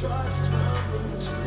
trucks from the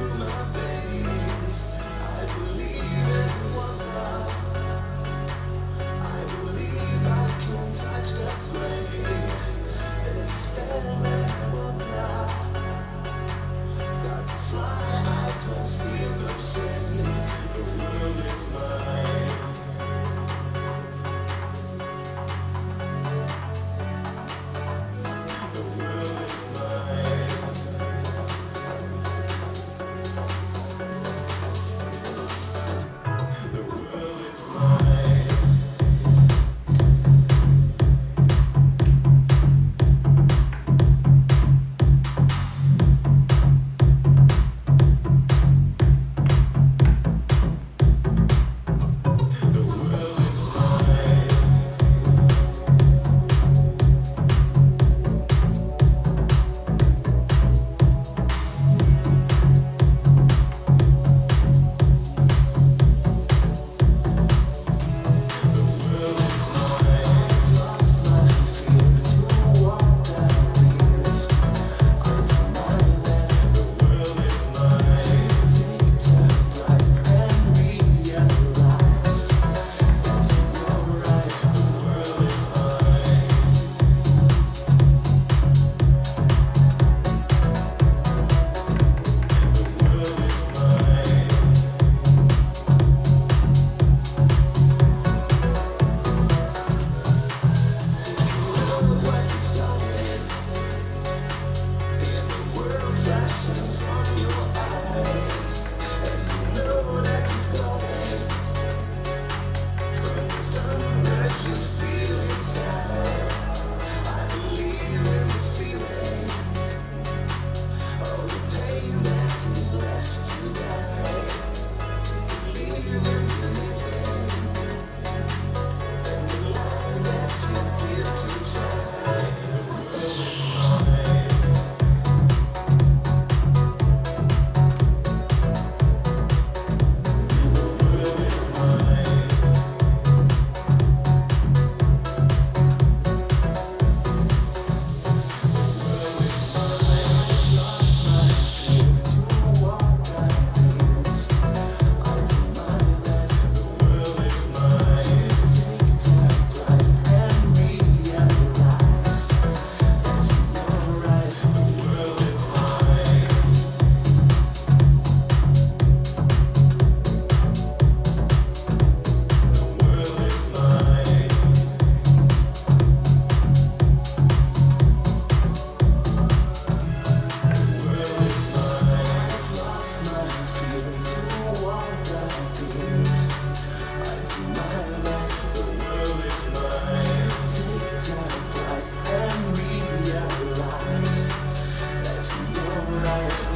Thank you.